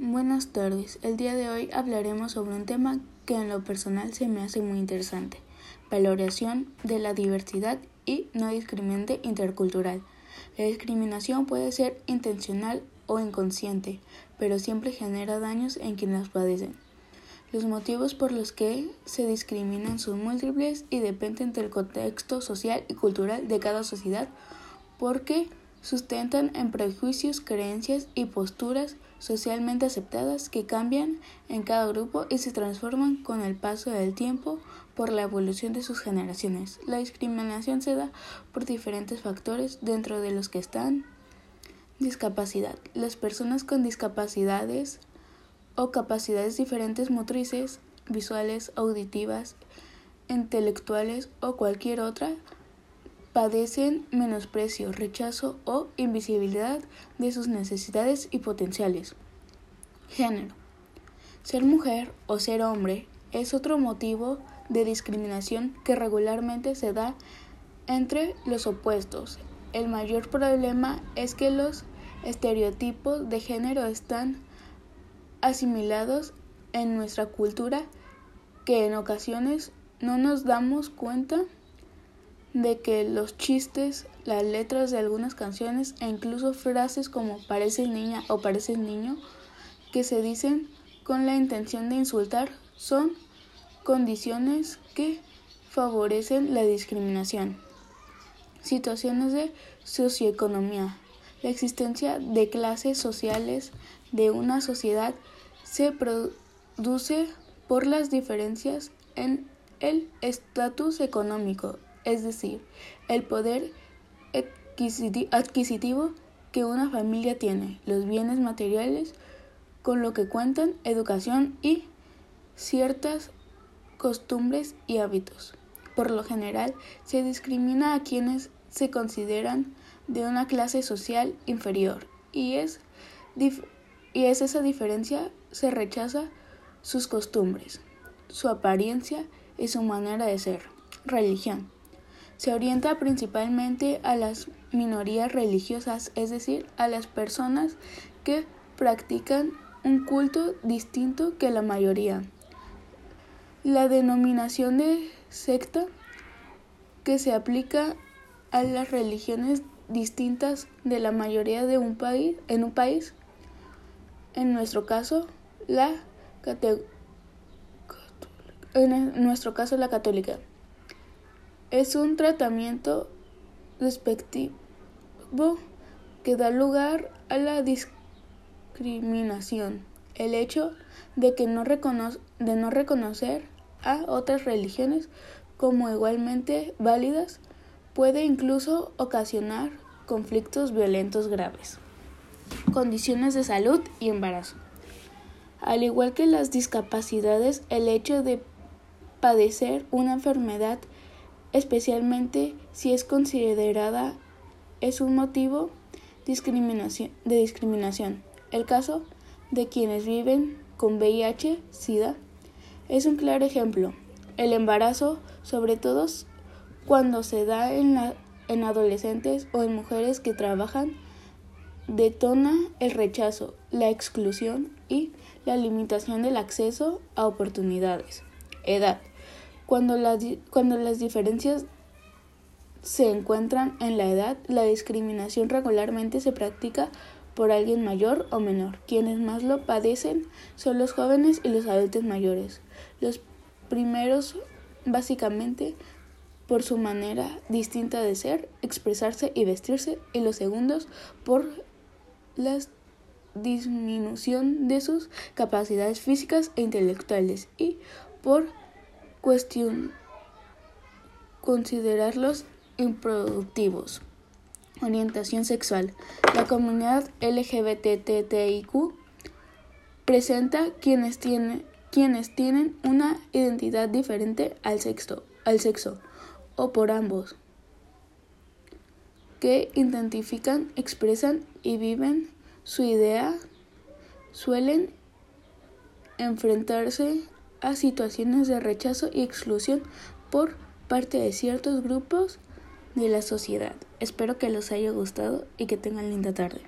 Buenas tardes. El día de hoy hablaremos sobre un tema que en lo personal se me hace muy interesante. Valoración de la diversidad y no discriminante intercultural. La discriminación puede ser intencional o inconsciente, pero siempre genera daños en quienes las padecen. Los motivos por los que se discriminan son múltiples y dependen del contexto social y cultural de cada sociedad porque sustentan en prejuicios, creencias y posturas socialmente aceptadas que cambian en cada grupo y se transforman con el paso del tiempo por la evolución de sus generaciones. La discriminación se da por diferentes factores dentro de los que están discapacidad. Las personas con discapacidades o capacidades diferentes motrices, visuales, auditivas, intelectuales o cualquier otra padecen menosprecio, rechazo o invisibilidad de sus necesidades y potenciales. Género. Ser mujer o ser hombre es otro motivo de discriminación que regularmente se da entre los opuestos. El mayor problema es que los estereotipos de género están asimilados en nuestra cultura que en ocasiones no nos damos cuenta de que los chistes, las letras de algunas canciones e incluso frases como pareces niña o pareces niño que se dicen con la intención de insultar son condiciones que favorecen la discriminación. Situaciones de socioeconomía. La existencia de clases sociales de una sociedad se produce por las diferencias en el estatus económico es decir, el poder adquisitivo que una familia tiene, los bienes materiales con lo que cuentan, educación y ciertas costumbres y hábitos. Por lo general, se discrimina a quienes se consideran de una clase social inferior y es, y es esa diferencia se rechaza sus costumbres, su apariencia y su manera de ser. Religión se orienta principalmente a las minorías religiosas, es decir, a las personas que practican un culto distinto que la mayoría. La denominación de secta que se aplica a las religiones distintas de la mayoría de un país en un país en nuestro caso la en nuestro caso la católica es un tratamiento despectivo que da lugar a la discriminación. El hecho de que no, de no reconocer a otras religiones como igualmente válidas puede incluso ocasionar conflictos violentos graves. Condiciones de salud y embarazo. Al igual que las discapacidades, el hecho de padecer una enfermedad especialmente si es considerada es un motivo de discriminación. El caso de quienes viven con VIH, SIDA, es un claro ejemplo. El embarazo, sobre todo cuando se da en, la, en adolescentes o en mujeres que trabajan, detona el rechazo, la exclusión y la limitación del acceso a oportunidades. Edad. Cuando las, cuando las diferencias se encuentran en la edad, la discriminación regularmente se practica por alguien mayor o menor. Quienes más lo padecen son los jóvenes y los adultos mayores. Los primeros básicamente por su manera distinta de ser, expresarse y vestirse, y los segundos por la disminución de sus capacidades físicas e intelectuales y por cuestión considerarlos improductivos. Orientación sexual. La comunidad LGBTTIQ presenta quienes, tienen quienes tienen una identidad diferente al sexo, al sexo o por ambos, que identifican, expresan y viven su idea, suelen enfrentarse a situaciones de rechazo y exclusión por parte de ciertos grupos de la sociedad. Espero que les haya gustado y que tengan linda tarde.